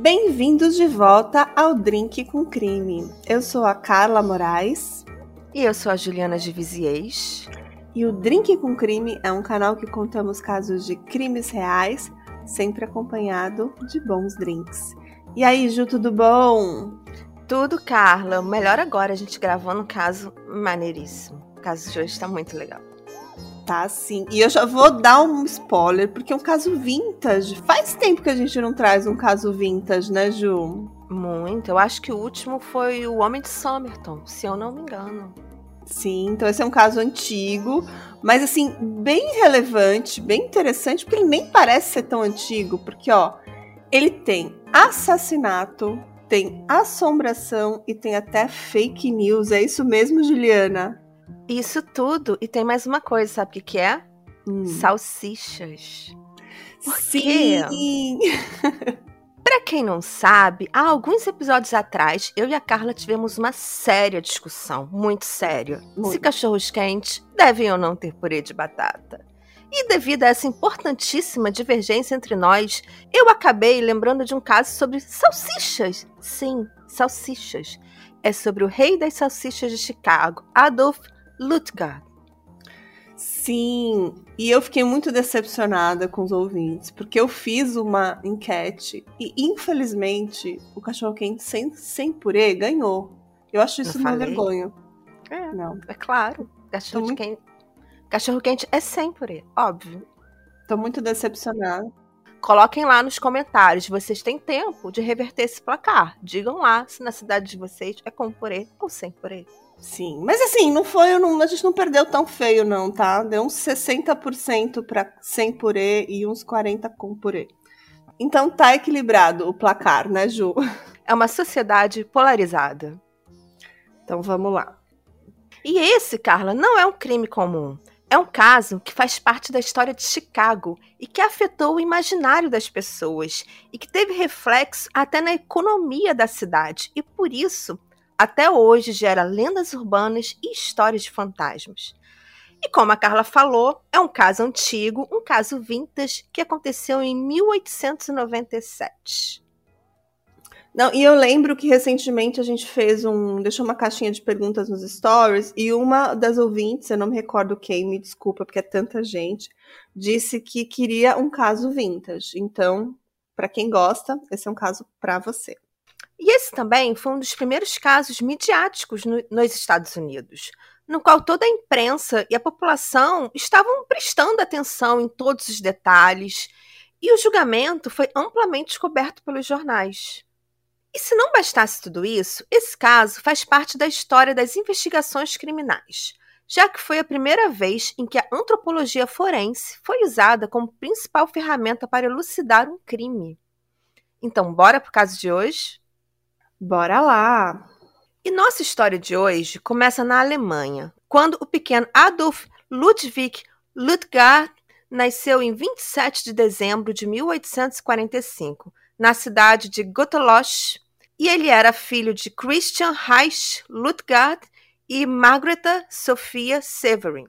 Bem-vindos de volta ao Drink com Crime. Eu sou a Carla Moraes. E eu sou a Juliana de Viziers. E o Drink com Crime é um canal que contamos casos de crimes reais, sempre acompanhado de bons drinks. E aí, Ju, tudo bom? Tudo, Carla. Melhor agora a gente gravando um caso maneiríssimo. O caso de hoje tá muito legal. Tá, sim. E eu já vou dar um spoiler, porque é um caso vintage. Faz tempo que a gente não traz um caso vintage, né, Ju? Muito. Eu acho que o último foi o Homem de Somerton, se eu não me engano. Sim, então esse é um caso antigo, mas assim, bem relevante, bem interessante, porque ele nem parece ser tão antigo, porque ó, ele tem assassinato, tem assombração e tem até fake news. É isso mesmo, Juliana? Isso tudo. E tem mais uma coisa, sabe o que, que é? Hum. Salsichas. Por Sim! Para quem não sabe, há alguns episódios atrás, eu e a Carla tivemos uma séria discussão, muito séria, muito. se cachorros quentes devem ou não ter purê de batata. E devido a essa importantíssima divergência entre nós, eu acabei lembrando de um caso sobre salsichas. Sim, salsichas. É sobre o rei das salsichas de Chicago, Adolf Lutgard. Sim, e eu fiquei muito decepcionada com os ouvintes, porque eu fiz uma enquete e, infelizmente, o cachorro-quente sem, sem purê ganhou. Eu acho isso uma vergonha. É, não. é claro. Cachorro muito... quente, cachorro quente é sem purê, óbvio. Tô muito decepcionada. Coloquem lá nos comentários, vocês têm tempo de reverter esse placar. Digam lá se na cidade de vocês é com purê ou sem purê. Sim, mas assim, não foi, não, a gente não perdeu tão feio não, tá? Deu uns 60% para sem purê e uns 40 com purê. Então tá equilibrado o placar, né, Ju? É uma sociedade polarizada. Então vamos lá. E esse, Carla, não é um crime comum. É um caso que faz parte da história de Chicago e que afetou o imaginário das pessoas e que teve reflexo até na economia da cidade e por isso até hoje gera lendas urbanas e histórias de fantasmas. E como a Carla falou, é um caso antigo, um caso vintage que aconteceu em 1897. Não, e eu lembro que recentemente a gente fez um. deixou uma caixinha de perguntas nos stories, e uma das ouvintes, eu não me recordo quem, me desculpa, porque é tanta gente, disse que queria um caso vintage. Então, para quem gosta, esse é um caso para você. E esse também foi um dos primeiros casos midiáticos no, nos Estados Unidos, no qual toda a imprensa e a população estavam prestando atenção em todos os detalhes, e o julgamento foi amplamente coberto pelos jornais. E se não bastasse tudo isso, esse caso faz parte da história das investigações criminais, já que foi a primeira vez em que a antropologia forense foi usada como principal ferramenta para elucidar um crime. Então, bora pro caso de hoje? Bora lá! E nossa história de hoje começa na Alemanha, quando o pequeno Adolf Ludwig Ludgard nasceu em 27 de dezembro de 1845, na cidade de Gottlosch, e ele era filho de Christian Reich Ludgard e Margareta Sophia Severin.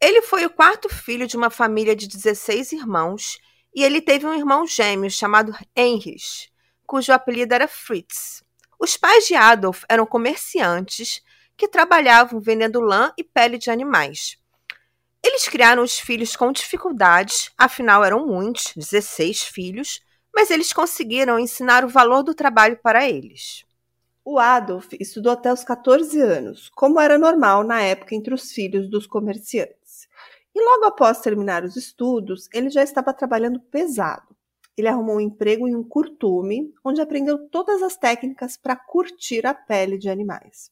Ele foi o quarto filho de uma família de 16 irmãos e ele teve um irmão gêmeo chamado Heinrich cujo apelido era Fritz. Os pais de Adolf eram comerciantes que trabalhavam vendendo lã e pele de animais. Eles criaram os filhos com dificuldades, afinal eram muitos, 16 filhos, mas eles conseguiram ensinar o valor do trabalho para eles. O Adolf estudou até os 14 anos, como era normal na época entre os filhos dos comerciantes. E logo após terminar os estudos, ele já estava trabalhando pesado ele arrumou um emprego em um curtume, onde aprendeu todas as técnicas para curtir a pele de animais.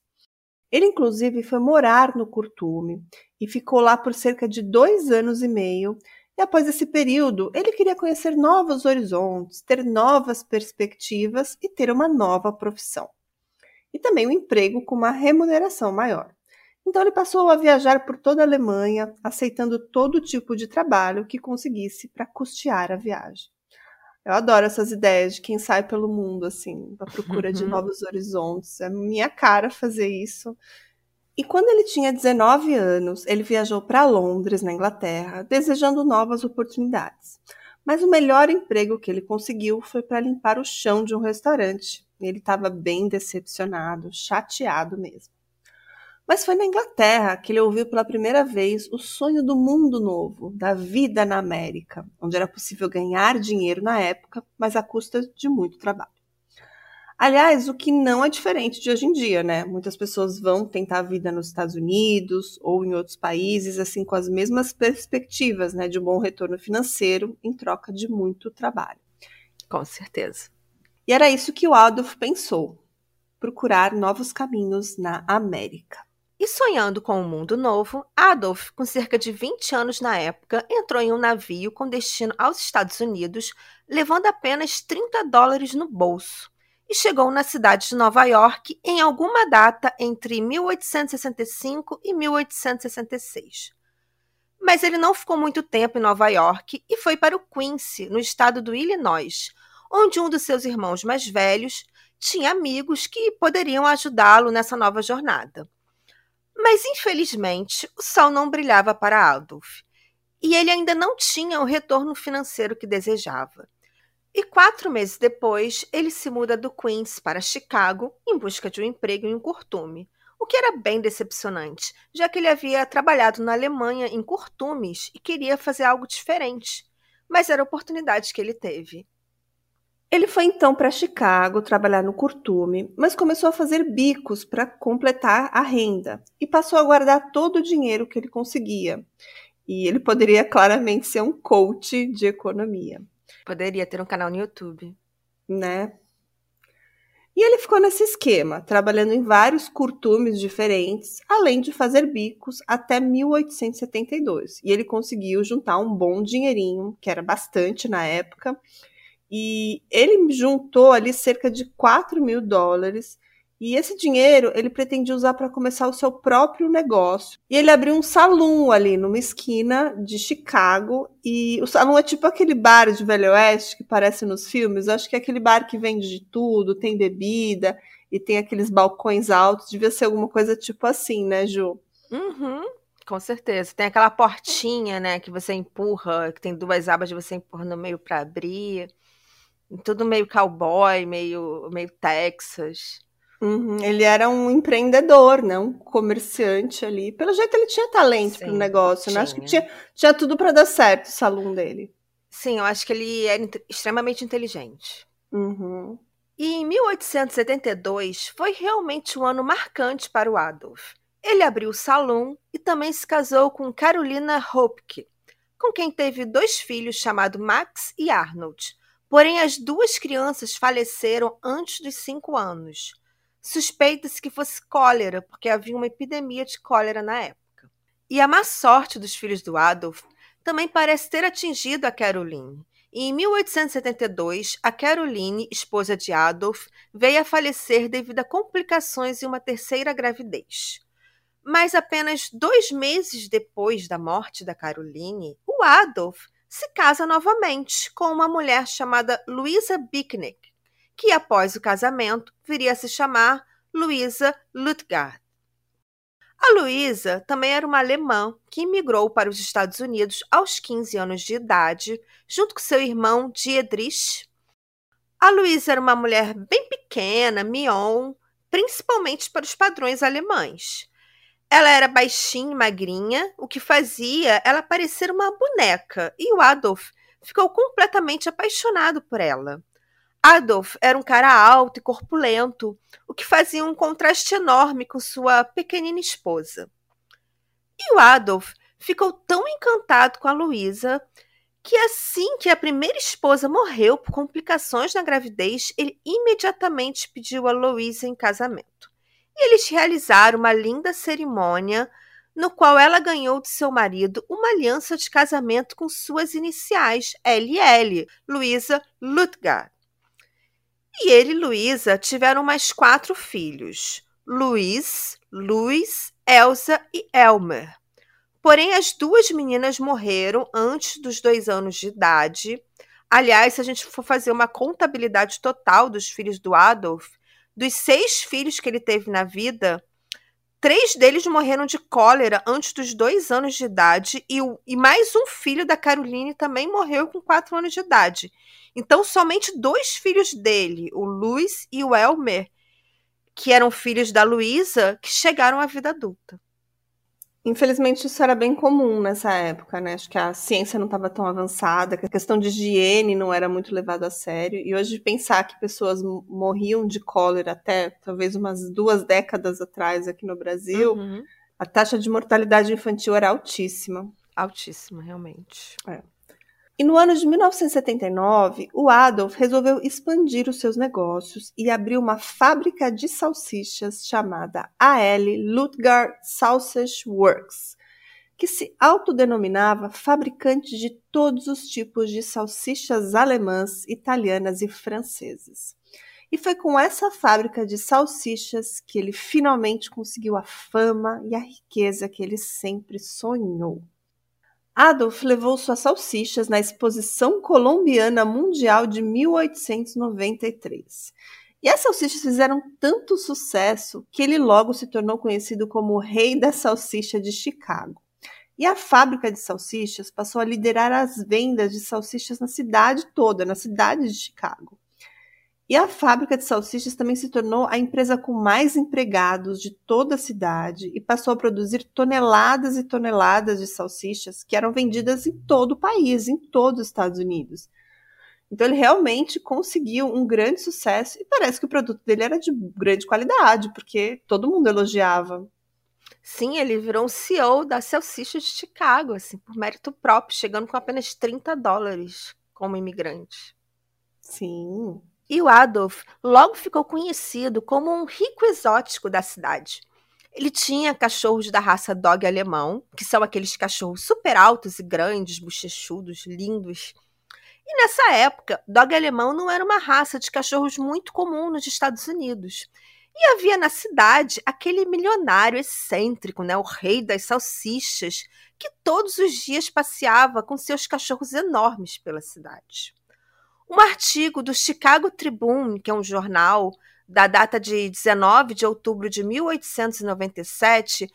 Ele, inclusive, foi morar no curtume e ficou lá por cerca de dois anos e meio. E após esse período, ele queria conhecer novos horizontes, ter novas perspectivas e ter uma nova profissão. E também um emprego com uma remuneração maior. Então ele passou a viajar por toda a Alemanha, aceitando todo tipo de trabalho que conseguisse para custear a viagem. Eu adoro essas ideias de quem sai pelo mundo, assim, à procura de uhum. novos horizontes. É minha cara fazer isso. E quando ele tinha 19 anos, ele viajou para Londres, na Inglaterra, desejando novas oportunidades. Mas o melhor emprego que ele conseguiu foi para limpar o chão de um restaurante. Ele estava bem decepcionado, chateado mesmo. Mas foi na Inglaterra que ele ouviu pela primeira vez o sonho do mundo novo, da vida na América, onde era possível ganhar dinheiro na época, mas à custa de muito trabalho. Aliás, o que não é diferente de hoje em dia, né? Muitas pessoas vão tentar a vida nos Estados Unidos ou em outros países, assim, com as mesmas perspectivas, né, de um bom retorno financeiro em troca de muito trabalho. Com certeza. E era isso que o Adolf pensou: procurar novos caminhos na América. E sonhando com um mundo novo, Adolf, com cerca de 20 anos na época, entrou em um navio com destino aos Estados Unidos, levando apenas 30 dólares no bolso e chegou na cidade de Nova York em alguma data entre 1865 e 1866. Mas ele não ficou muito tempo em Nova York e foi para o Quincy, no estado do Illinois, onde um dos seus irmãos mais velhos tinha amigos que poderiam ajudá-lo nessa nova jornada. Mas, infelizmente, o sol não brilhava para Adolf e ele ainda não tinha o retorno financeiro que desejava. E quatro meses depois, ele se muda do Queens para Chicago em busca de um emprego em um curtume, o que era bem decepcionante, já que ele havia trabalhado na Alemanha em curtumes e queria fazer algo diferente. Mas era a oportunidade que ele teve. Ele foi então para Chicago trabalhar no curtume, mas começou a fazer bicos para completar a renda e passou a guardar todo o dinheiro que ele conseguia. E ele poderia claramente ser um coach de economia. Poderia ter um canal no YouTube. Né? E ele ficou nesse esquema, trabalhando em vários curtumes diferentes, além de fazer bicos até 1872. E ele conseguiu juntar um bom dinheirinho, que era bastante na época. E ele juntou ali cerca de 4 mil dólares e esse dinheiro ele pretendia usar para começar o seu próprio negócio. E ele abriu um salão ali numa esquina de Chicago. E o salão é tipo aquele bar de Velho Oeste que parece nos filmes. Eu acho que é aquele bar que vende de tudo, tem bebida e tem aqueles balcões altos. Devia ser alguma coisa tipo assim, né, Ju? Uhum. Com certeza. Tem aquela portinha, né, que você empurra, que tem duas abas de você empurra no meio para abrir. Tudo meio cowboy, meio, meio Texas. Uhum, ele era um empreendedor, né? Um comerciante ali. Pelo jeito ele tinha talento para o negócio, né? Acho que tinha, tinha tudo para dar certo o salão dele. Sim, eu acho que ele era extremamente inteligente. Uhum. E em 1872 foi realmente um ano marcante para o Adolf. Ele abriu o salão e também se casou com Carolina Hopke, com quem teve dois filhos chamados Max e Arnold. Porém, as duas crianças faleceram antes dos cinco anos. Suspeita-se que fosse cólera, porque havia uma epidemia de cólera na época. E a má sorte dos filhos do Adolf também parece ter atingido a Caroline. E em 1872, a Caroline, esposa de Adolf, veio a falecer devido a complicações em uma terceira gravidez. Mas apenas dois meses depois da morte da Caroline, o Adolf se casa novamente com uma mulher chamada Louisa Bicknick, que após o casamento viria a se chamar Luisa Lutgard. A Luisa também era uma alemã que imigrou para os Estados Unidos aos 15 anos de idade, junto com seu irmão Diedrich. A Luisa era uma mulher bem pequena, mion, principalmente para os padrões alemães. Ela era baixinha e magrinha, o que fazia ela parecer uma boneca, e o Adolf ficou completamente apaixonado por ela. Adolf era um cara alto e corpulento, o que fazia um contraste enorme com sua pequenina esposa. E o Adolf ficou tão encantado com a Luísa que assim que a primeira esposa morreu por complicações na gravidez, ele imediatamente pediu a Luísa em casamento. E eles realizaram uma linda cerimônia no qual ela ganhou de seu marido uma aliança de casamento com suas iniciais, LL, Luísa Lutgard. E ele e Luísa tiveram mais quatro filhos: Luiz, Luiz, Elsa e Elmer. Porém, as duas meninas morreram antes dos dois anos de idade. Aliás, se a gente for fazer uma contabilidade total dos filhos do Adolf, dos seis filhos que ele teve na vida, três deles morreram de cólera antes dos dois anos de idade e, o, e mais um filho da Caroline também morreu com quatro anos de idade. Então, somente dois filhos dele, o Luiz e o Elmer, que eram filhos da Luísa, que chegaram à vida adulta. Infelizmente, isso era bem comum nessa época, né? Acho que a ciência não estava tão avançada, que a questão de higiene não era muito levada a sério. E hoje, pensar que pessoas morriam de cólera até talvez umas duas décadas atrás aqui no Brasil, uhum. a taxa de mortalidade infantil era altíssima. Altíssima, realmente. É. E no ano de 1979, o Adolf resolveu expandir os seus negócios e abriu uma fábrica de salsichas chamada AL Lutgard Sausage Works, que se autodenominava fabricante de todos os tipos de salsichas alemãs, italianas e francesas. E foi com essa fábrica de salsichas que ele finalmente conseguiu a fama e a riqueza que ele sempre sonhou. Adolf levou suas salsichas na Exposição Colombiana Mundial de 1893. E as salsichas fizeram tanto sucesso que ele logo se tornou conhecido como o Rei da Salsicha de Chicago. E a fábrica de salsichas passou a liderar as vendas de salsichas na cidade toda, na cidade de Chicago. E a fábrica de salsichas também se tornou a empresa com mais empregados de toda a cidade e passou a produzir toneladas e toneladas de salsichas que eram vendidas em todo o país, em todos os Estados Unidos. Então ele realmente conseguiu um grande sucesso e parece que o produto dele era de grande qualidade, porque todo mundo elogiava. Sim, ele virou um CEO da Salsicha de Chicago, assim, por mérito próprio, chegando com apenas 30 dólares como imigrante. Sim. E o Adolf logo ficou conhecido como um rico exótico da cidade. Ele tinha cachorros da raça dog alemão, que são aqueles cachorros super altos e grandes, bochechudos, lindos. E nessa época, dog alemão não era uma raça de cachorros muito comum nos Estados Unidos. E havia na cidade aquele milionário excêntrico, né, o rei das salsichas, que todos os dias passeava com seus cachorros enormes pela cidade. Um artigo do Chicago Tribune, que é um jornal da data de 19 de outubro de 1897,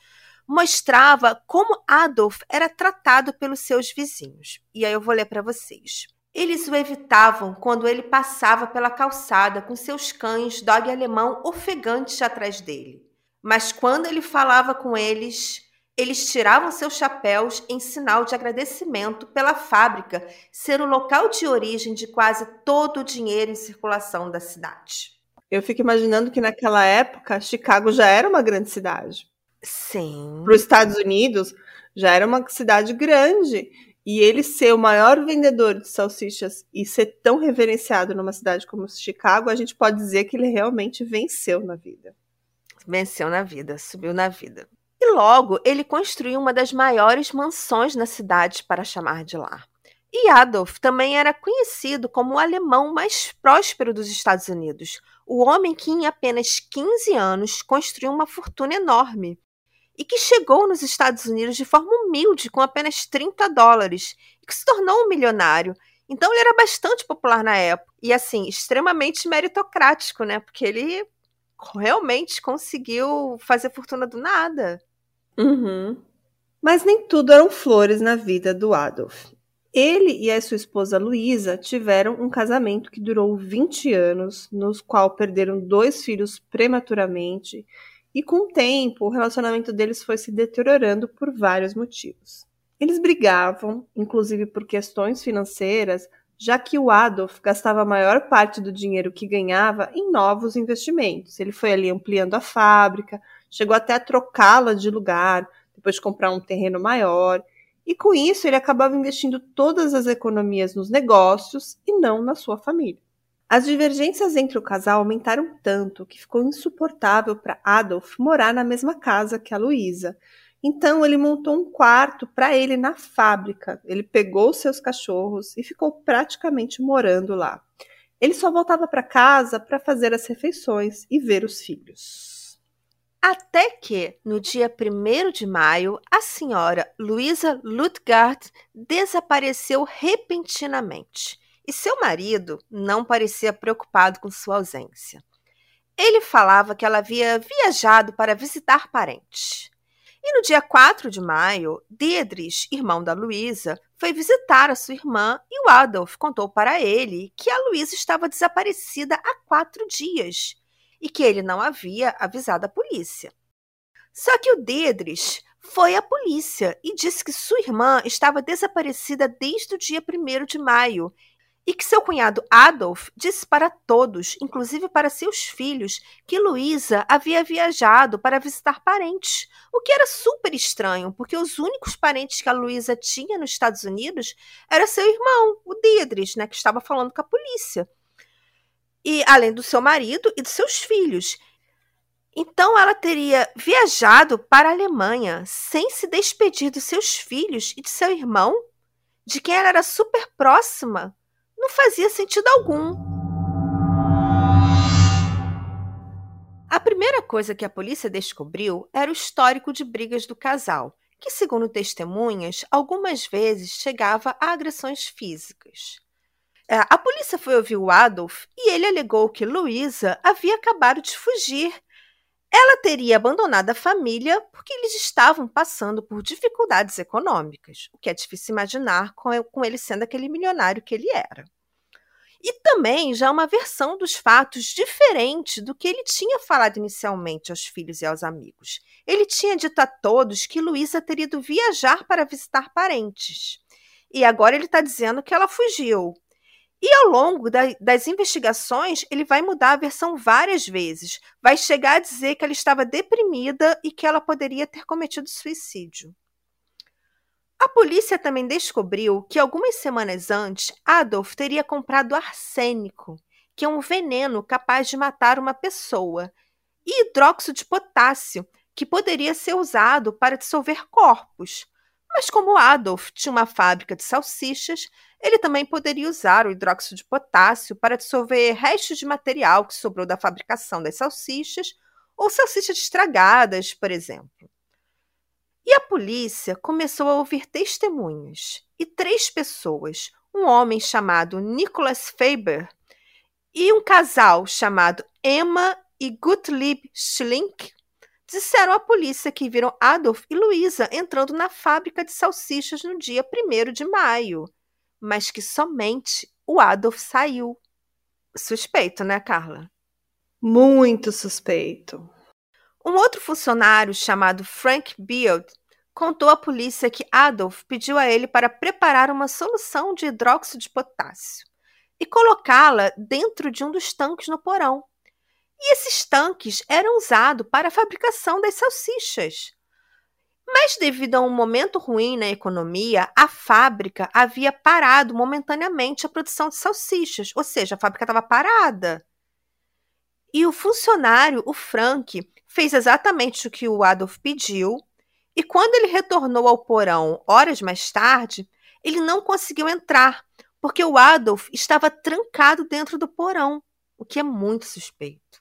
mostrava como Adolf era tratado pelos seus vizinhos. E aí eu vou ler para vocês. Eles o evitavam quando ele passava pela calçada com seus cães dog alemão ofegantes atrás dele. Mas quando ele falava com eles, eles tiravam seus chapéus em sinal de agradecimento pela fábrica ser o local de origem de quase todo o dinheiro em circulação da cidade. Eu fico imaginando que naquela época Chicago já era uma grande cidade. Sim. Para os Estados Unidos já era uma cidade grande. E ele ser o maior vendedor de salsichas e ser tão reverenciado numa cidade como Chicago, a gente pode dizer que ele realmente venceu na vida. Venceu na vida, subiu na vida. E logo ele construiu uma das maiores mansões na cidade para chamar de lar. E Adolf também era conhecido como o alemão mais próspero dos Estados Unidos, o homem que em apenas 15 anos construiu uma fortuna enorme e que chegou nos Estados Unidos de forma humilde com apenas 30 dólares e que se tornou um milionário. Então ele era bastante popular na época e assim, extremamente meritocrático, né? Porque ele realmente conseguiu fazer fortuna do nada. Uhum. Mas nem tudo eram flores na vida do Adolf. Ele e a sua esposa Luísa tiveram um casamento que durou 20 anos, nos qual perderam dois filhos prematuramente, e com o tempo o relacionamento deles foi se deteriorando por vários motivos. Eles brigavam, inclusive por questões financeiras, já que o Adolf gastava a maior parte do dinheiro que ganhava em novos investimentos. Ele foi ali ampliando a fábrica, chegou até a trocá-la de lugar, depois de comprar um terreno maior. E com isso, ele acabava investindo todas as economias nos negócios e não na sua família. As divergências entre o casal aumentaram tanto que ficou insuportável para Adolf morar na mesma casa que a Luísa. Então ele montou um quarto para ele na fábrica. Ele pegou seus cachorros e ficou praticamente morando lá. Ele só voltava para casa para fazer as refeições e ver os filhos. Até que, no dia 1 de maio, a senhora Luisa Lutgard desapareceu repentinamente e seu marido não parecia preocupado com sua ausência. Ele falava que ela havia viajado para visitar parentes. E no dia 4 de maio, Diedrich, irmão da Luísa, foi visitar a sua irmã e o Adolf contou para ele que a Luísa estava desaparecida há quatro dias e que ele não havia avisado a polícia. Só que o Diedrich foi à polícia e disse que sua irmã estava desaparecida desde o dia 1 de maio e que seu cunhado Adolf disse para todos, inclusive para seus filhos, que Luísa havia viajado para visitar parentes, o que era super estranho, porque os únicos parentes que a Luísa tinha nos Estados Unidos era seu irmão, o Diedrich, né, que estava falando com a polícia. E além do seu marido e dos seus filhos. Então ela teria viajado para a Alemanha sem se despedir dos seus filhos e de seu irmão, de quem ela era super próxima não fazia sentido algum. A primeira coisa que a polícia descobriu era o histórico de brigas do casal, que, segundo testemunhas, algumas vezes chegava a agressões físicas. É, a polícia foi ouvir o Adolf e ele alegou que Luísa havia acabado de fugir. Ela teria abandonado a família porque eles estavam passando por dificuldades econômicas, o que é difícil imaginar com ele sendo aquele milionário que ele era. E também já uma versão dos fatos diferente do que ele tinha falado inicialmente aos filhos e aos amigos. Ele tinha dito a todos que Luísa teria ido viajar para visitar parentes. E agora ele está dizendo que ela fugiu. E ao longo da, das investigações, ele vai mudar a versão várias vezes. Vai chegar a dizer que ela estava deprimida e que ela poderia ter cometido suicídio. A polícia também descobriu que algumas semanas antes, Adolf teria comprado arsênico, que é um veneno capaz de matar uma pessoa, e hidróxido de potássio, que poderia ser usado para dissolver corpos. Mas como Adolf tinha uma fábrica de salsichas, ele também poderia usar o hidróxido de potássio para dissolver restos de material que sobrou da fabricação das salsichas, ou salsichas estragadas, por exemplo. E a polícia começou a ouvir testemunhas. E três pessoas, um homem chamado Nicholas Faber e um casal chamado Emma e Gottlieb Schlink, disseram à polícia que viram Adolf e Luisa entrando na fábrica de salsichas no dia 1 de maio, mas que somente o Adolf saiu. Suspeito, né, Carla? Muito suspeito. Um outro funcionário chamado Frank Beard contou à polícia que Adolf pediu a ele para preparar uma solução de hidróxido de potássio e colocá-la dentro de um dos tanques no porão. E esses tanques eram usados para a fabricação das salsichas. Mas, devido a um momento ruim na economia, a fábrica havia parado momentaneamente a produção de salsichas, ou seja, a fábrica estava parada. E o funcionário, o Frank, fez exatamente o que o Adolf pediu, e quando ele retornou ao porão horas mais tarde, ele não conseguiu entrar, porque o Adolf estava trancado dentro do porão, o que é muito suspeito.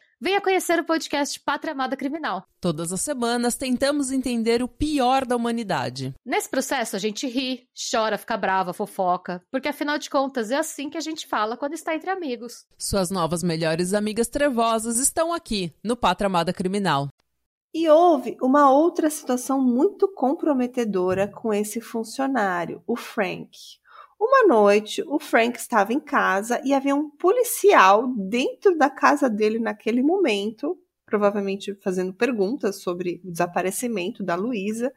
Venha conhecer o podcast Pátria Amada Criminal. Todas as semanas tentamos entender o pior da humanidade. Nesse processo a gente ri, chora, fica brava, fofoca, porque afinal de contas é assim que a gente fala quando está entre amigos. Suas novas melhores amigas trevosas estão aqui no Pátria Amada Criminal. E houve uma outra situação muito comprometedora com esse funcionário, o Frank. Uma noite, o Frank estava em casa e havia um policial dentro da casa dele naquele momento, provavelmente fazendo perguntas sobre o desaparecimento da Luísa.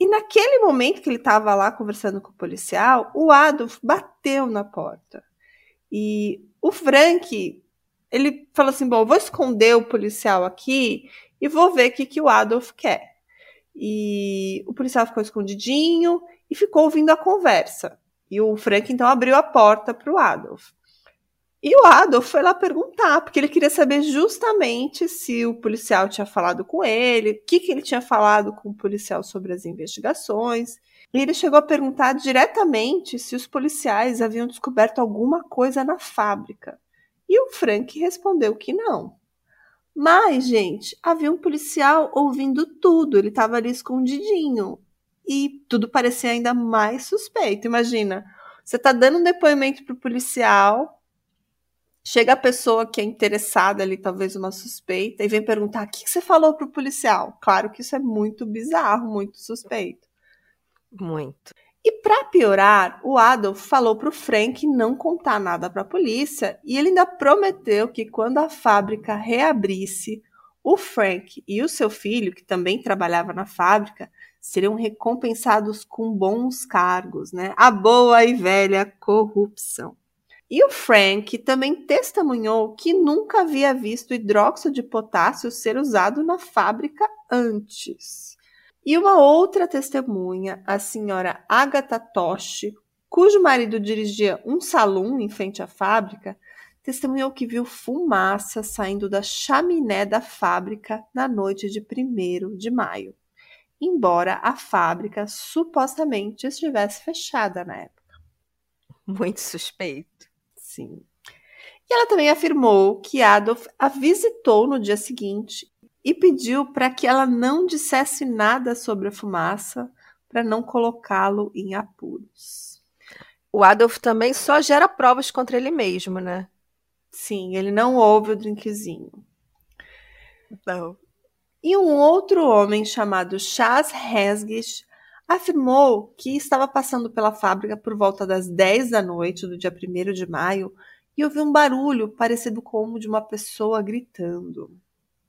E naquele momento que ele estava lá conversando com o policial, o Adolf bateu na porta. E o Frank, ele falou assim: Bom, vou esconder o policial aqui e vou ver o que, que o Adolf quer. E o policial ficou escondidinho e ficou ouvindo a conversa. E o Frank então abriu a porta para o Adolf. E o Adolf foi lá perguntar, porque ele queria saber justamente se o policial tinha falado com ele, o que, que ele tinha falado com o policial sobre as investigações. E ele chegou a perguntar diretamente se os policiais haviam descoberto alguma coisa na fábrica. E o Frank respondeu que não. Mas, gente, havia um policial ouvindo tudo, ele estava ali escondidinho. E tudo parecia ainda mais suspeito. Imagina, você está dando um depoimento para o policial, chega a pessoa que é interessada ali, talvez uma suspeita, e vem perguntar: o que você falou para o policial? Claro que isso é muito bizarro, muito suspeito. Muito. E para piorar, o Adolf falou para o Frank não contar nada para a polícia e ele ainda prometeu que quando a fábrica reabrisse, o Frank e o seu filho, que também trabalhava na fábrica, seriam recompensados com bons cargos, né? A boa e velha corrupção. E o Frank também testemunhou que nunca havia visto hidróxido de potássio ser usado na fábrica antes. E uma outra testemunha, a senhora Agatha Toshi, cujo marido dirigia um salão em frente à fábrica, testemunhou que viu fumaça saindo da chaminé da fábrica na noite de 1 de maio, embora a fábrica supostamente estivesse fechada na época. Muito suspeito. Sim. E ela também afirmou que Adolf a visitou no dia seguinte e pediu para que ela não dissesse nada sobre a fumaça para não colocá-lo em apuros. O Adolf também só gera provas contra ele mesmo, né? Sim, ele não ouve o drinkzinho. Não. E um outro homem chamado Chas Hesgish afirmou que estava passando pela fábrica por volta das 10 da noite do dia 1 de maio e ouviu um barulho parecido com o de uma pessoa gritando.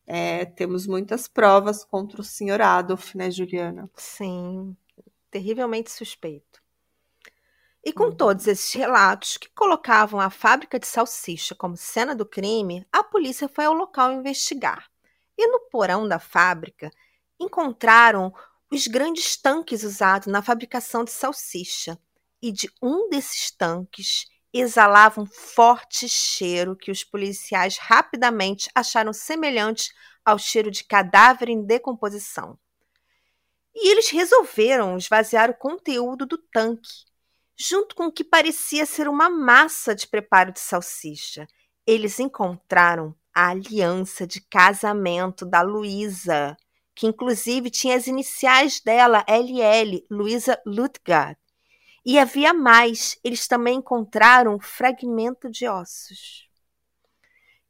É, temos muitas provas contra o senhor Adolf, né, Juliana? Sim, terrivelmente suspeito. E com uhum. todos esses relatos que colocavam a fábrica de salsicha como cena do crime, a polícia foi ao local investigar. E no porão da fábrica encontraram os grandes tanques usados na fabricação de salsicha. E de um desses tanques exalava um forte cheiro que os policiais rapidamente acharam semelhante ao cheiro de cadáver em decomposição. E eles resolveram esvaziar o conteúdo do tanque, junto com o que parecia ser uma massa de preparo de salsicha. Eles encontraram a aliança de casamento da Luísa, que inclusive tinha as iniciais dela, LL, Luísa Lutgard. E havia mais, eles também encontraram um fragmento de ossos.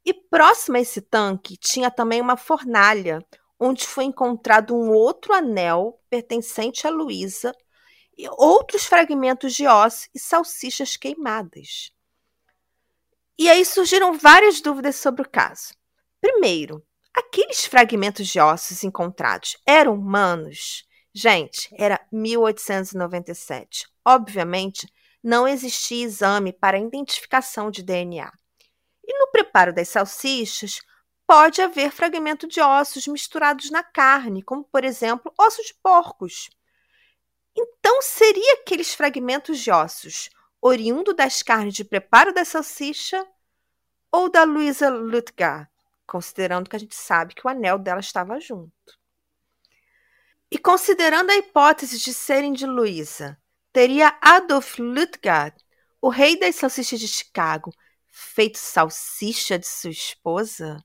E próximo a esse tanque tinha também uma fornalha, onde foi encontrado um outro anel pertencente a Luísa e outros fragmentos de ossos e salsichas queimadas. E aí surgiram várias dúvidas sobre o caso. Primeiro, aqueles fragmentos de ossos encontrados eram humanos? Gente, era 1897. Obviamente, não existia exame para identificação de DNA. E no preparo das salsichas, pode haver fragmento de ossos misturados na carne, como por exemplo ossos de porcos. Então, seria aqueles fragmentos de ossos oriundo das carnes de preparo da salsicha ou da Luisa Lutgar, considerando que a gente sabe que o anel dela estava junto. E considerando a hipótese de serem de Luísa, teria Adolf Lutgard, o rei das salsichas de Chicago, feito salsicha de sua esposa?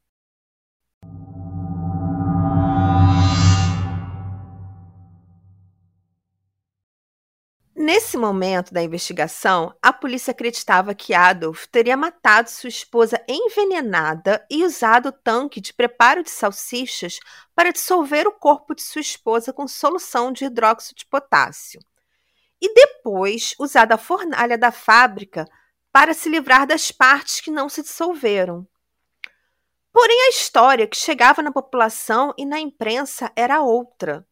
Nesse momento da investigação, a polícia acreditava que Adolf teria matado sua esposa envenenada e usado o tanque de preparo de salsichas para dissolver o corpo de sua esposa com solução de hidróxido de potássio. E depois usado a fornalha da fábrica para se livrar das partes que não se dissolveram. Porém, a história que chegava na população e na imprensa era outra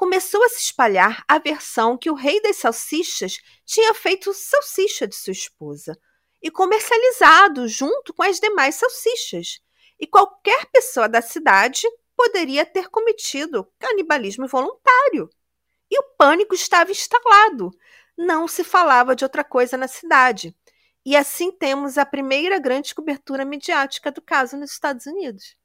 começou a se espalhar a versão que o rei das salsichas tinha feito salsicha de sua esposa e comercializado junto com as demais salsichas. E qualquer pessoa da cidade poderia ter cometido canibalismo voluntário. E o pânico estava instalado. Não se falava de outra coisa na cidade. E assim temos a primeira grande cobertura midiática do caso nos Estados Unidos.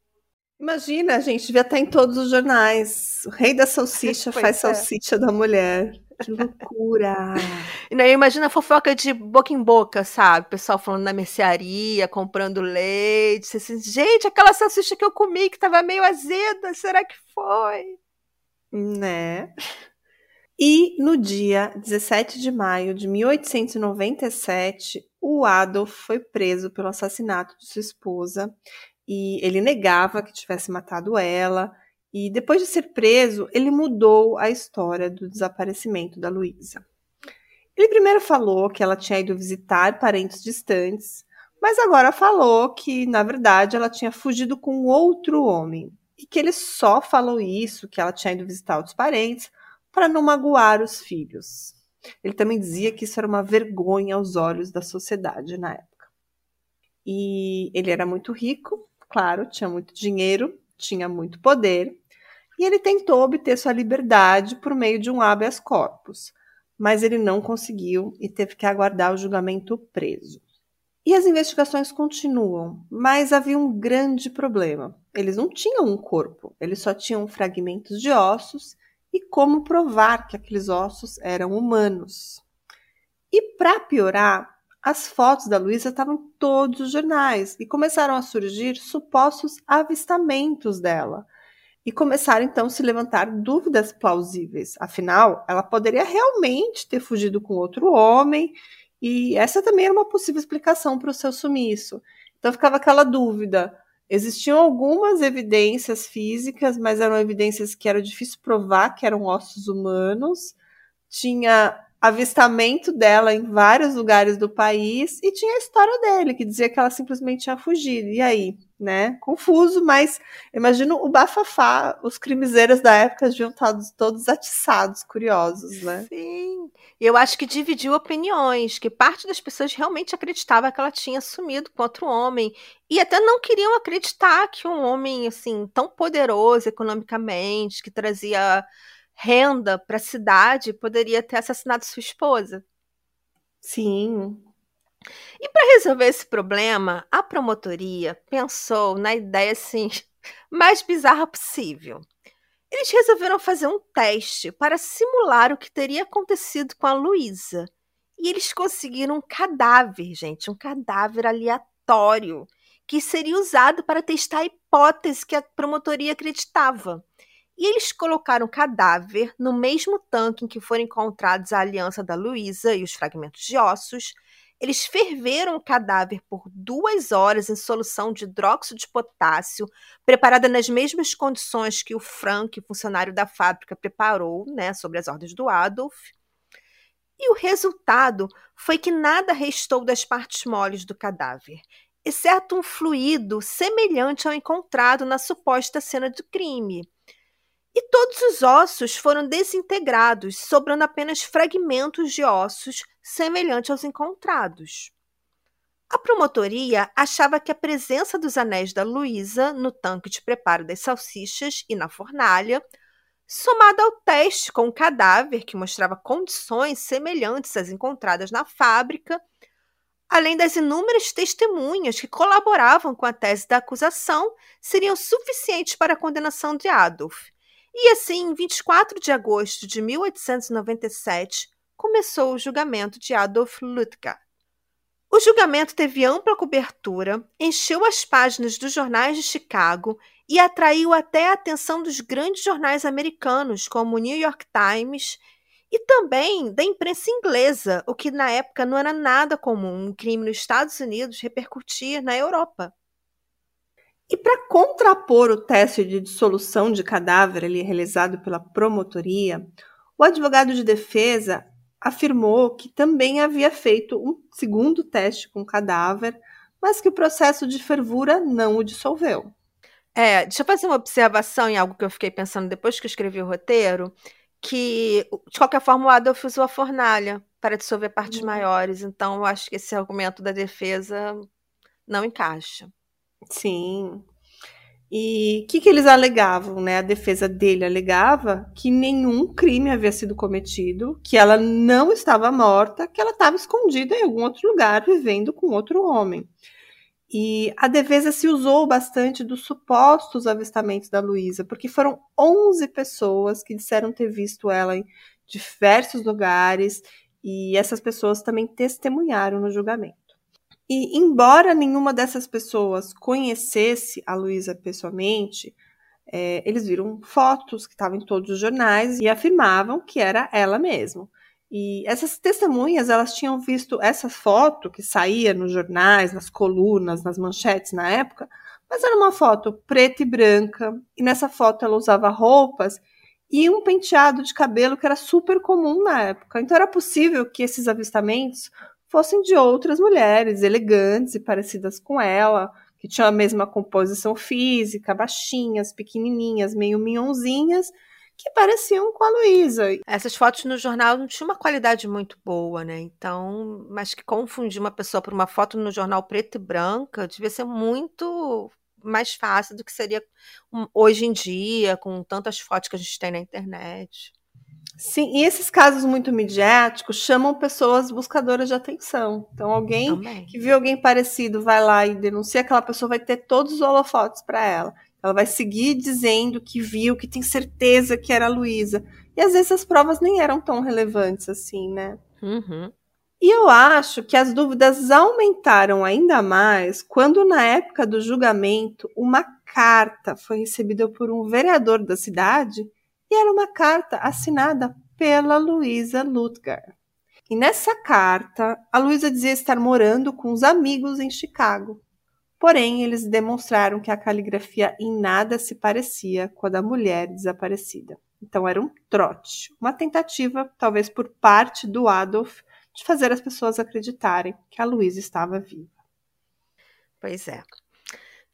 Imagina, a gente devia estar em todos os jornais. O rei da salsicha pois faz é. salsicha da mulher. Que loucura! E daí imagina a fofoca de boca em boca, sabe? O pessoal falando na mercearia, comprando leite. Assim, gente, aquela salsicha que eu comi que tava meio azeda, será que foi? Né? E no dia 17 de maio de 1897, o Adolf foi preso pelo assassinato de sua esposa e ele negava que tivesse matado ela. E depois de ser preso, ele mudou a história do desaparecimento da Luísa. Ele primeiro falou que ela tinha ido visitar parentes distantes, mas agora falou que, na verdade, ela tinha fugido com outro homem e que ele só falou isso, que ela tinha ido visitar outros parentes, para não magoar os filhos. Ele também dizia que isso era uma vergonha aos olhos da sociedade na época. E ele era muito rico, claro, tinha muito dinheiro, tinha muito poder, e ele tentou obter sua liberdade por meio de um habeas corpus, mas ele não conseguiu e teve que aguardar o julgamento preso. E as investigações continuam, mas havia um grande problema. Eles não tinham um corpo, eles só tinham fragmentos de ossos e como provar que aqueles ossos eram humanos. E para piorar, as fotos da Luísa estavam em todos os jornais e começaram a surgir supostos avistamentos dela. E começaram então a se levantar dúvidas plausíveis. Afinal, ela poderia realmente ter fugido com outro homem, e essa também era uma possível explicação para o seu sumiço. Então ficava aquela dúvida: Existiam algumas evidências físicas, mas eram evidências que era difícil provar que eram ossos humanos. Tinha avistamento dela em vários lugares do país e tinha a história dele, que dizia que ela simplesmente tinha fugido. E aí, né? Confuso, mas imagino o bafafá, os crimezeiros da época estar todos atiçados, curiosos, né? Sim. Eu acho que dividiu opiniões, que parte das pessoas realmente acreditava que ela tinha sumido com outro homem e até não queriam acreditar que um homem assim tão poderoso economicamente, que trazia renda para a cidade poderia ter assassinado sua esposa. Sim. E para resolver esse problema, a promotoria pensou na ideia assim mais bizarra possível. Eles resolveram fazer um teste para simular o que teria acontecido com a Luísa. E eles conseguiram um cadáver, gente, um cadáver aleatório, que seria usado para testar a hipótese que a promotoria acreditava. E eles colocaram o cadáver no mesmo tanque em que foram encontrados a aliança da Luísa e os fragmentos de ossos. Eles ferveram o cadáver por duas horas em solução de hidróxido de potássio, preparada nas mesmas condições que o Frank, funcionário da fábrica, preparou, né, sobre as ordens do Adolf. E o resultado foi que nada restou das partes moles do cadáver, exceto um fluido semelhante ao encontrado na suposta cena do crime e todos os ossos foram desintegrados, sobrando apenas fragmentos de ossos semelhantes aos encontrados. A promotoria achava que a presença dos anéis da Luísa no tanque de preparo das salsichas e na fornalha, somada ao teste com o cadáver que mostrava condições semelhantes às encontradas na fábrica, além das inúmeras testemunhas que colaboravam com a tese da acusação, seriam suficientes para a condenação de Adolf, e assim, em 24 de agosto de 1897, começou o julgamento de Adolf Lutgar. O julgamento teve ampla cobertura, encheu as páginas dos jornais de Chicago e atraiu até a atenção dos grandes jornais americanos, como o New York Times, e também da imprensa inglesa, o que na época não era nada comum um crime nos Estados Unidos repercutir na Europa. E para contrapor o teste de dissolução de cadáver ali realizado pela promotoria, o advogado de defesa afirmou que também havia feito um segundo teste com cadáver, mas que o processo de fervura não o dissolveu. É, deixa eu fazer uma observação em algo que eu fiquei pensando depois que eu escrevi o roteiro, que de qualquer forma o Adolf usou a fornalha para dissolver partes uhum. maiores, então eu acho que esse argumento da defesa não encaixa. Sim. E o que, que eles alegavam, né? A defesa dele alegava que nenhum crime havia sido cometido, que ela não estava morta, que ela estava escondida em algum outro lugar, vivendo com outro homem. E a defesa se usou bastante dos supostos avistamentos da Luísa, porque foram 11 pessoas que disseram ter visto ela em diversos lugares, e essas pessoas também testemunharam no julgamento. E, embora nenhuma dessas pessoas conhecesse a Luísa pessoalmente, é, eles viram fotos que estavam em todos os jornais e afirmavam que era ela mesma. E essas testemunhas, elas tinham visto essa foto que saía nos jornais, nas colunas, nas manchetes na época, mas era uma foto preta e branca, e nessa foto ela usava roupas e um penteado de cabelo que era super comum na época. Então era possível que esses avistamentos fossem de outras mulheres elegantes e parecidas com ela, que tinham a mesma composição física, baixinhas, pequenininhas, meio minhonzinhas, que pareciam com a Luísa. Essas fotos no jornal não tinham uma qualidade muito boa, né? Então, mas que confundir uma pessoa por uma foto no jornal preto e branca devia ser muito mais fácil do que seria hoje em dia, com tantas fotos que a gente tem na internet. Sim, e esses casos muito midiáticos chamam pessoas buscadoras de atenção. Então, alguém Também. que viu alguém parecido vai lá e denuncia, aquela pessoa vai ter todos os holofotes para ela. Ela vai seguir dizendo que viu, que tem certeza que era a Luísa. E às vezes as provas nem eram tão relevantes assim, né? Uhum. E eu acho que as dúvidas aumentaram ainda mais quando, na época do julgamento, uma carta foi recebida por um vereador da cidade e era uma carta assinada pela Luísa Lutgar. E nessa carta, a Luísa dizia estar morando com os amigos em Chicago. Porém, eles demonstraram que a caligrafia em nada se parecia com a da mulher desaparecida. Então era um trote, uma tentativa, talvez por parte do Adolf, de fazer as pessoas acreditarem que a Luísa estava viva. Pois é.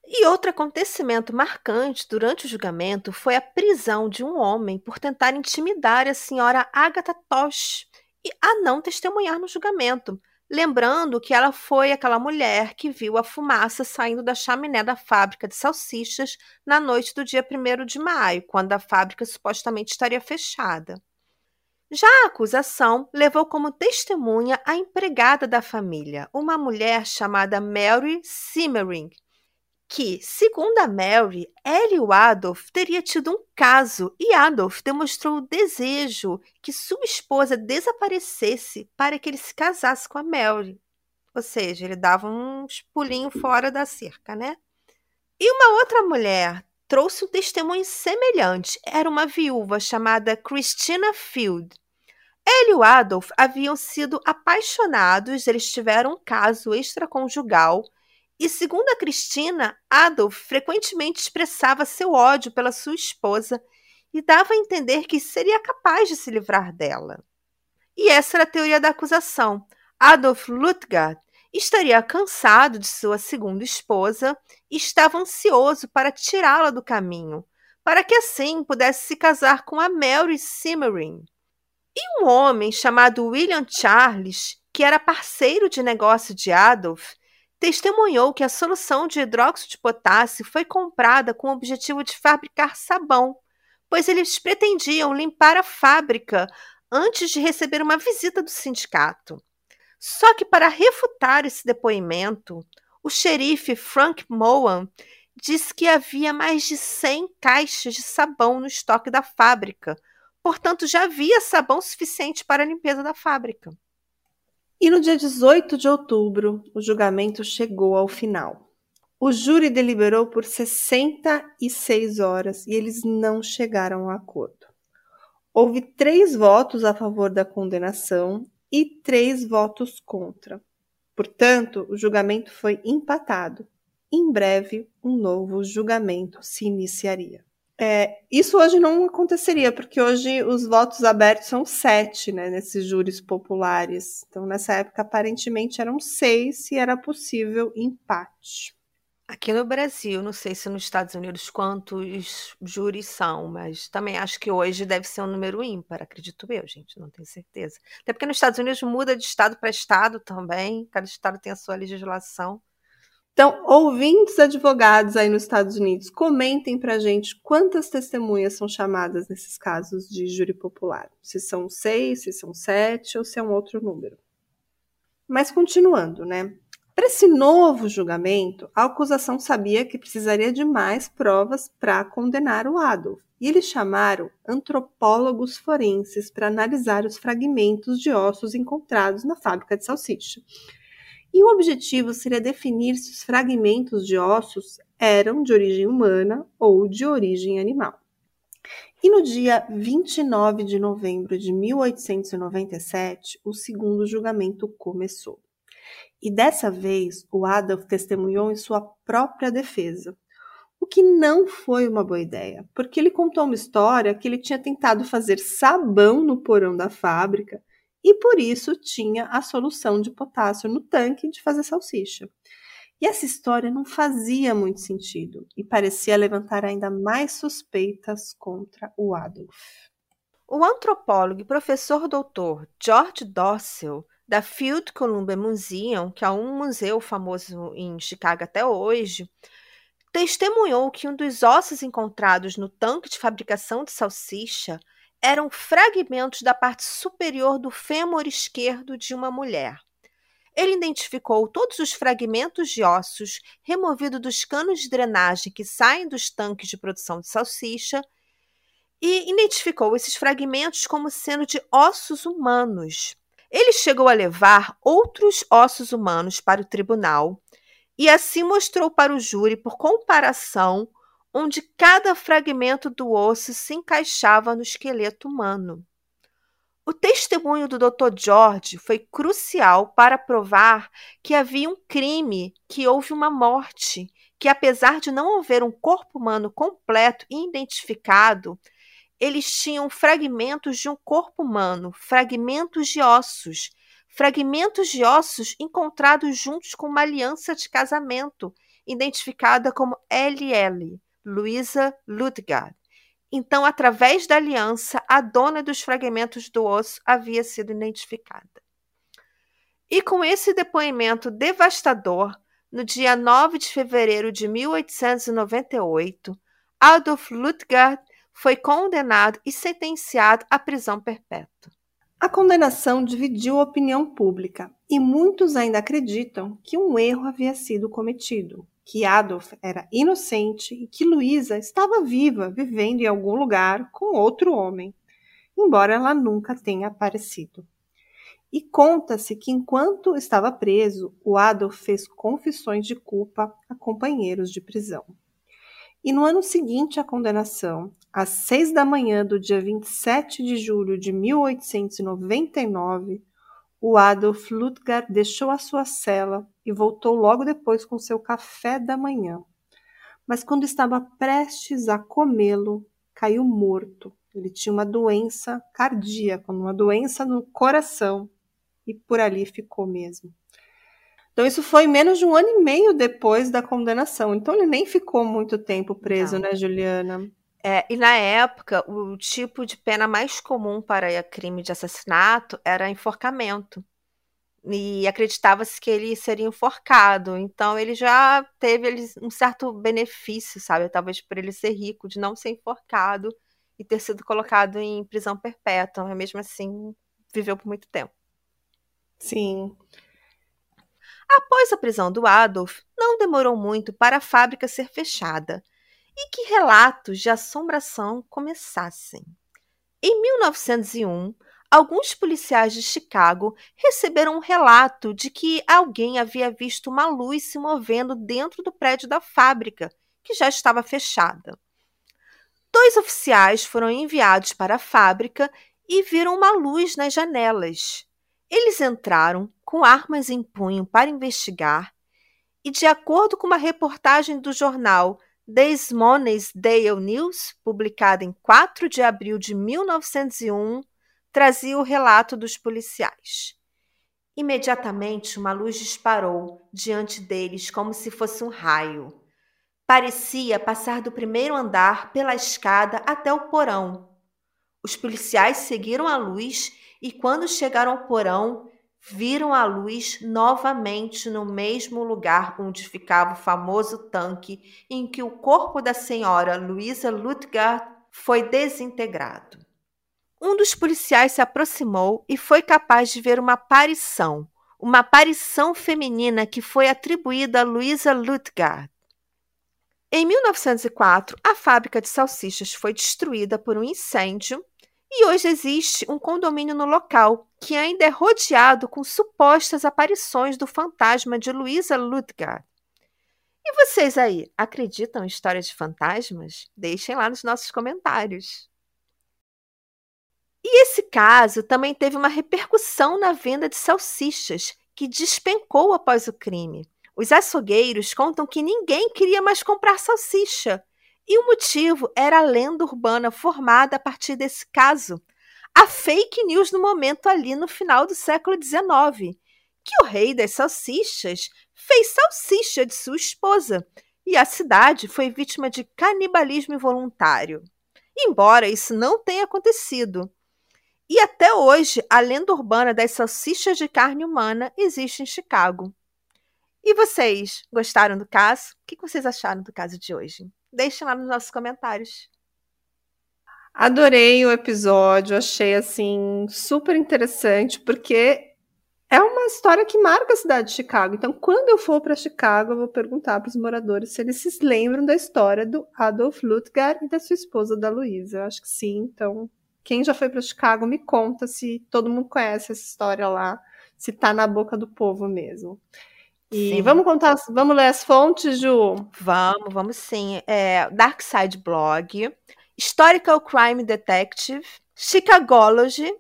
E outro acontecimento marcante durante o julgamento foi a prisão de um homem por tentar intimidar a senhora Agatha Tosh e a não testemunhar no julgamento, lembrando que ela foi aquela mulher que viu a fumaça saindo da chaminé da fábrica de salsichas na noite do dia 1 de maio, quando a fábrica supostamente estaria fechada. Já a acusação levou como testemunha a empregada da família, uma mulher chamada Mary Simmering, que, segundo a Mary, ela e o Adolf teria tido um caso e Adolf demonstrou o desejo que sua esposa desaparecesse para que ele se casasse com a Mary. Ou seja, ele dava uns pulinhos fora da cerca, né? E uma outra mulher trouxe um testemunho semelhante. Era uma viúva chamada Christina Field. Ele e o Adolf haviam sido apaixonados, eles tiveram um caso extraconjugal e segundo a Cristina, Adolf frequentemente expressava seu ódio pela sua esposa e dava a entender que seria capaz de se livrar dela. E essa era a teoria da acusação. Adolf Lutgard estaria cansado de sua segunda esposa e estava ansioso para tirá-la do caminho, para que assim pudesse se casar com a Mary Simmering. E um homem chamado William Charles, que era parceiro de negócio de Adolf, testemunhou que a solução de hidróxido de potássio foi comprada com o objetivo de fabricar sabão, pois eles pretendiam limpar a fábrica antes de receber uma visita do sindicato. Só que, para refutar esse depoimento, o xerife Frank Mohan disse que havia mais de 100 caixas de sabão no estoque da fábrica, portanto, já havia sabão suficiente para a limpeza da fábrica. E no dia 18 de outubro, o julgamento chegou ao final. O júri deliberou por 66 horas e eles não chegaram a acordo. Houve três votos a favor da condenação e três votos contra. Portanto, o julgamento foi empatado. Em breve, um novo julgamento se iniciaria. É, isso hoje não aconteceria, porque hoje os votos abertos são sete, né, nesses júris populares. Então, nessa época, aparentemente eram seis e era possível empate. Aqui no Brasil, não sei se nos Estados Unidos quantos júris são, mas também acho que hoje deve ser um número ímpar, acredito eu, gente, não tenho certeza. Até porque nos Estados Unidos muda de estado para estado também, cada estado tem a sua legislação. Então, ouvintes advogados aí nos Estados Unidos, comentem pra gente quantas testemunhas são chamadas nesses casos de júri popular. Se são seis, se são sete ou se é um outro número. Mas continuando, né? Para esse novo julgamento, a acusação sabia que precisaria de mais provas para condenar o Adolf, e eles chamaram antropólogos forenses para analisar os fragmentos de ossos encontrados na fábrica de salsicha. E o objetivo seria definir se os fragmentos de ossos eram de origem humana ou de origem animal. E no dia 29 de novembro de 1897, o segundo julgamento começou. E dessa vez, o Adolf testemunhou em sua própria defesa, o que não foi uma boa ideia, porque ele contou uma história que ele tinha tentado fazer sabão no porão da fábrica e por isso tinha a solução de potássio no tanque de fazer salsicha. E essa história não fazia muito sentido e parecia levantar ainda mais suspeitas contra o Adolf. O antropólogo e professor doutor George Dossel, da Field Columbia Museum, que é um museu famoso em Chicago até hoje, testemunhou que um dos ossos encontrados no tanque de fabricação de salsicha eram fragmentos da parte superior do fêmur esquerdo de uma mulher. Ele identificou todos os fragmentos de ossos removidos dos canos de drenagem que saem dos tanques de produção de salsicha e identificou esses fragmentos como sendo de ossos humanos. Ele chegou a levar outros ossos humanos para o tribunal e assim mostrou para o júri, por comparação, onde cada fragmento do osso se encaixava no esqueleto humano. O testemunho do Dr. George foi crucial para provar que havia um crime, que houve uma morte, que apesar de não haver um corpo humano completo e identificado, eles tinham fragmentos de um corpo humano, fragmentos de ossos, fragmentos de ossos encontrados juntos com uma aliança de casamento, identificada como LL, Luisa Ludgard. Então, através da aliança, a dona dos fragmentos do osso havia sido identificada. E com esse depoimento devastador, no dia 9 de fevereiro de 1898, Adolf Lutgard foi condenado e sentenciado à prisão perpétua. A condenação dividiu a opinião pública e muitos ainda acreditam que um erro havia sido cometido que Adolf era inocente e que Luísa estava viva, vivendo em algum lugar com outro homem, embora ela nunca tenha aparecido. E conta-se que enquanto estava preso, o Adolf fez confissões de culpa a companheiros de prisão. E no ano seguinte à condenação, às seis da manhã do dia 27 de julho de 1899, o Adolf Ludgar deixou a sua cela e voltou logo depois com seu café da manhã. Mas quando estava prestes a comê-lo, caiu morto. Ele tinha uma doença cardíaca, uma doença no coração, e por ali ficou mesmo. Então, isso foi menos de um ano e meio depois da condenação. Então, ele nem ficou muito tempo preso, Não. né, Juliana? É, e na época, o tipo de pena mais comum para crime de assassinato era enforcamento. E acreditava-se que ele seria enforcado. Então ele já teve um certo benefício, sabe? Talvez por ele ser rico, de não ser enforcado e ter sido colocado em prisão perpétua. Mas mesmo assim, viveu por muito tempo. Sim. Após a prisão do Adolf, não demorou muito para a fábrica ser fechada e que relatos de assombração começassem. Em 1901, alguns policiais de Chicago receberam um relato de que alguém havia visto uma luz se movendo dentro do prédio da fábrica, que já estava fechada. Dois oficiais foram enviados para a fábrica e viram uma luz nas janelas. Eles entraram com armas em punho para investigar e, de acordo com uma reportagem do jornal Des Moines Daily News, publicada em 4 de abril de 1901, trazia o relato dos policiais. Imediatamente uma luz disparou diante deles como se fosse um raio. Parecia passar do primeiro andar pela escada até o porão. Os policiais seguiram a luz e, quando chegaram ao porão, viram a luz novamente no mesmo lugar onde ficava o famoso tanque em que o corpo da senhora Luisa Lutgard foi desintegrado. Um dos policiais se aproximou e foi capaz de ver uma aparição, uma aparição feminina que foi atribuída a Louisa Lutgard. Em 1904, a fábrica de salsichas foi destruída por um incêndio e hoje existe um condomínio no local que ainda é rodeado com supostas aparições do fantasma de Louisa Lutgard. E vocês aí, acreditam em histórias de fantasmas? Deixem lá nos nossos comentários. E esse caso também teve uma repercussão na venda de salsichas, que despencou após o crime. Os açougueiros contam que ninguém queria mais comprar salsicha. E o motivo era a lenda urbana formada a partir desse caso. A fake news no momento ali no final do século XIX, que o rei das salsichas fez salsicha de sua esposa e a cidade foi vítima de canibalismo involuntário. Embora isso não tenha acontecido. E até hoje, a lenda urbana das salsichas de carne humana existe em Chicago. E vocês gostaram do caso? O que vocês acharam do caso de hoje? Deixem lá nos nossos comentários. Adorei o episódio, achei assim super interessante, porque é uma história que marca a cidade de Chicago. Então, quando eu for para Chicago, eu vou perguntar para os moradores se eles se lembram da história do Adolf Lutgar e da sua esposa, da Luísa. Eu acho que sim. Então, quem já foi para Chicago, me conta se todo mundo conhece essa história lá, se está na boca do povo mesmo. E sim. vamos contar, vamos ler as fontes, Ju? Vamos, vamos sim. É, Dark Side Blog, Historical Crime Detective, Chicagology,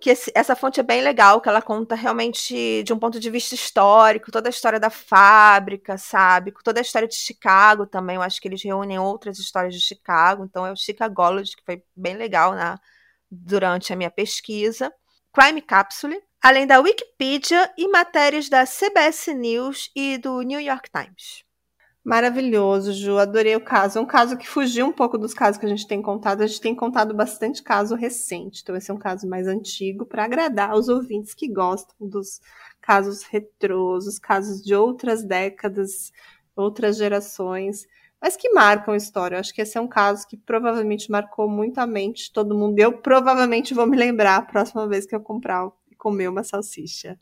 que esse, essa fonte é bem legal, que ela conta realmente de um ponto de vista histórico, toda a história da fábrica, sabe? Toda a história de Chicago também. Eu acho que eles reúnem outras histórias de Chicago, então é o Chicagology, que foi bem legal na, durante a minha pesquisa. Crime Capsule, além da Wikipedia e matérias da CBS News e do New York Times. Maravilhoso, Ju. Adorei o caso. É um caso que fugiu um pouco dos casos que a gente tem contado. A gente tem contado bastante caso recente. Então, esse é um caso mais antigo para agradar os ouvintes que gostam dos casos retrôs, os casos de outras décadas, outras gerações, mas que marcam a história. Eu acho que esse é um caso que provavelmente marcou muito a mente de todo mundo. Eu provavelmente vou me lembrar a próxima vez que eu comprar comer uma salsicha.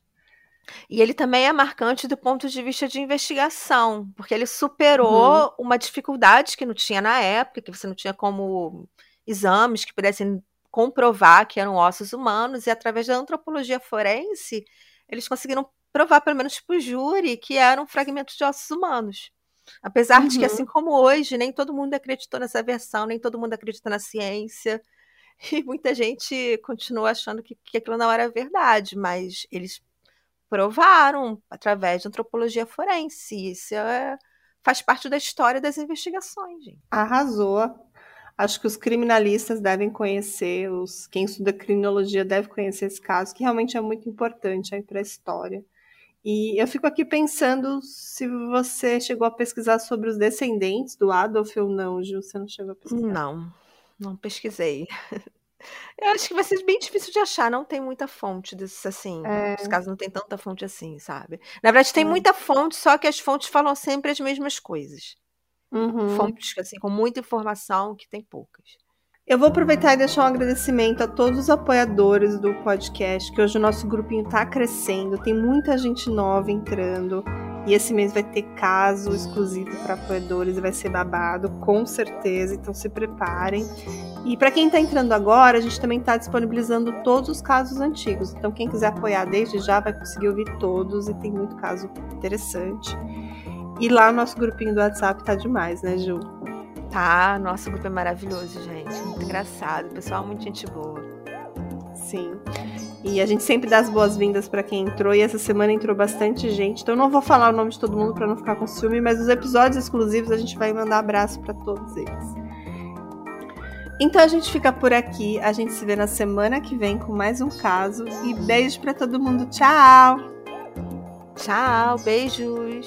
E ele também é marcante do ponto de vista de investigação, porque ele superou uhum. uma dificuldade que não tinha na época, que você não tinha como exames que pudessem comprovar que eram ossos humanos, e através da antropologia forense, eles conseguiram provar, pelo menos para o júri, que eram fragmentos de ossos humanos. Apesar uhum. de que, uhum. assim como hoje, nem todo mundo acreditou nessa versão, nem todo mundo acredita na ciência. E muita gente continua achando que, que aquilo não era verdade, mas eles provaram através de antropologia forense. Isso é, faz parte da história das investigações. Gente. Arrasou. Acho que os criminalistas devem conhecer, os, quem estuda criminologia deve conhecer esse caso, que realmente é muito importante para a história. E eu fico aqui pensando se você chegou a pesquisar sobre os descendentes do Adolf ou não, Gil. Você não chegou a pesquisar? Não, não pesquisei. Eu acho que vai ser bem difícil de achar, não tem muita fonte desses assim. É. Os casos não tem tanta fonte assim, sabe? Na verdade, tem é. muita fonte, só que as fontes falam sempre as mesmas coisas. Uhum. Fontes assim, com muita informação que tem poucas. Eu vou aproveitar e deixar um agradecimento a todos os apoiadores do podcast, que hoje o nosso grupinho está crescendo, tem muita gente nova entrando. E esse mês vai ter caso exclusivo para apoiadores e vai ser babado, com certeza. Então se preparem. E para quem está entrando agora, a gente também está disponibilizando todos os casos antigos. Então quem quiser apoiar desde já vai conseguir ouvir todos e tem muito caso interessante. E lá o nosso grupinho do WhatsApp tá demais, né, Ju? Tá, nosso grupo é maravilhoso, gente. Muito engraçado. pessoal, muito gente boa. Sim. E a gente sempre dá as boas-vindas para quem entrou, e essa semana entrou bastante gente. Então eu não vou falar o nome de todo mundo para não ficar com ciúme, mas os episódios exclusivos a gente vai mandar abraço para todos eles. Então a gente fica por aqui, a gente se vê na semana que vem com mais um caso e beijo para todo mundo. Tchau. Tchau, beijos.